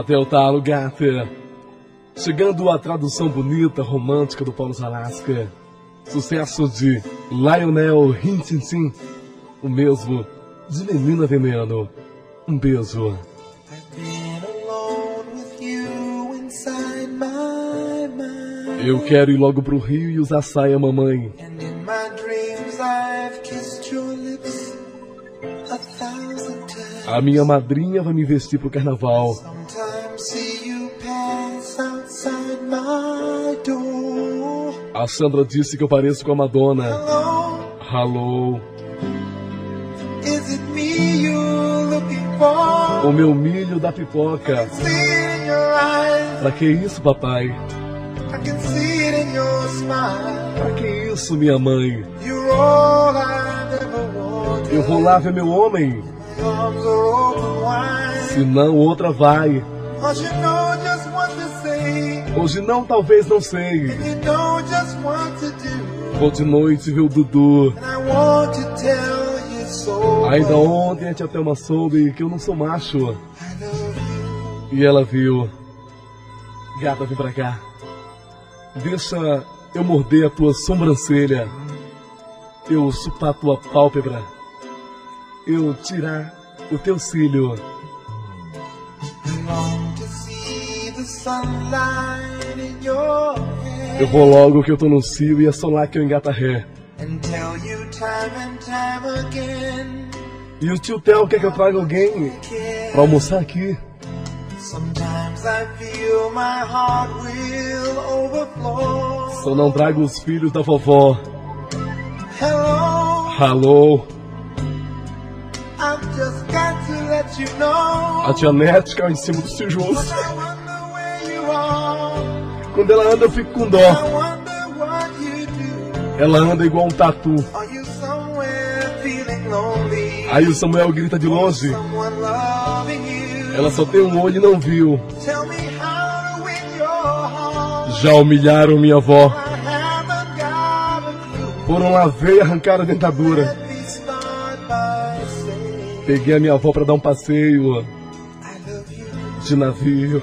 Até o talo, gata. Chegando a tradução bonita, romântica do Paulo Zalasca. Sucesso de Lionel Hintinsin. O mesmo de Menina Veneno. Um beijo. Eu quero ir logo pro Rio e usar saia, mamãe. A minha madrinha vai me vestir pro carnaval. A Sandra disse que eu pareço com a Madonna. Hello. O meu milho da pipoca. Pra que isso, papai? Pra que isso, minha mãe? Eu vou lá ver meu homem. Se não, outra vai. Hoje não, talvez não sei. Vou de noite ver o Dudu. Ainda ontem a tia Thelma soube que eu não sou macho. E ela viu. Gata, vem pra cá. Deixa eu morder a tua sobrancelha. Eu chupar a tua pálpebra. Eu tirar o teu cílio. Eu vou logo que eu tô no cio e é só lá que eu engata ré. E o tio Theo quer que eu traga alguém pra almoçar aqui. Só não trago os filhos da vovó. Hello. A tia Nete caiu em cima dos tijolos. Quando ela anda, eu fico com dó. Ela anda igual um tatu. Aí o Samuel grita de longe. Ela só tem um olho e não viu. Já humilharam minha avó. Foram lá ver e arrancaram a dentadura. Peguei a minha avó para dar um passeio de navio.